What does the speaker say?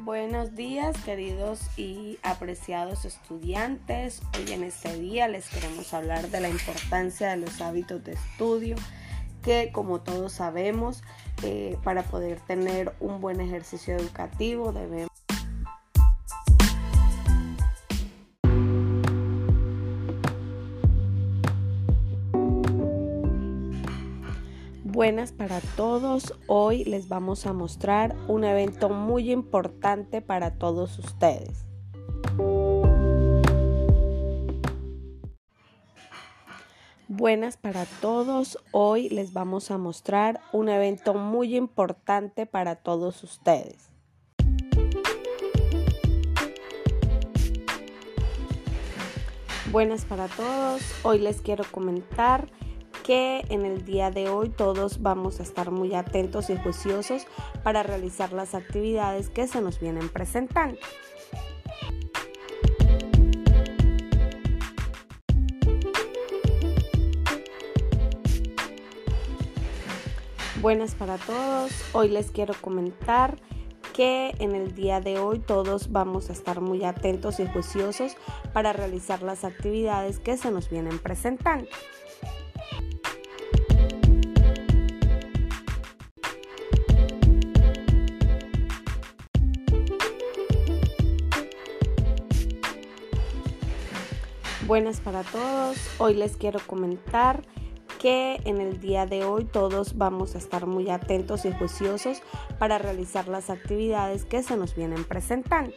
Buenos días, queridos y apreciados estudiantes. Hoy en este día les queremos hablar de la importancia de los hábitos de estudio, que como todos sabemos, eh, para poder tener un buen ejercicio educativo debemos Buenas para todos. Hoy les vamos a mostrar un evento muy importante para todos ustedes. Buenas para todos. Hoy les vamos a mostrar un evento muy importante para todos ustedes. Buenas para todos. Hoy les quiero comentar que en el día de hoy todos vamos a estar muy atentos y juiciosos para realizar las actividades que se nos vienen presentando. Buenas para todos. Hoy les quiero comentar que en el día de hoy todos vamos a estar muy atentos y juiciosos para realizar las actividades que se nos vienen presentando. Buenas para todos. Hoy les quiero comentar que en el día de hoy todos vamos a estar muy atentos y juiciosos para realizar las actividades que se nos vienen presentando.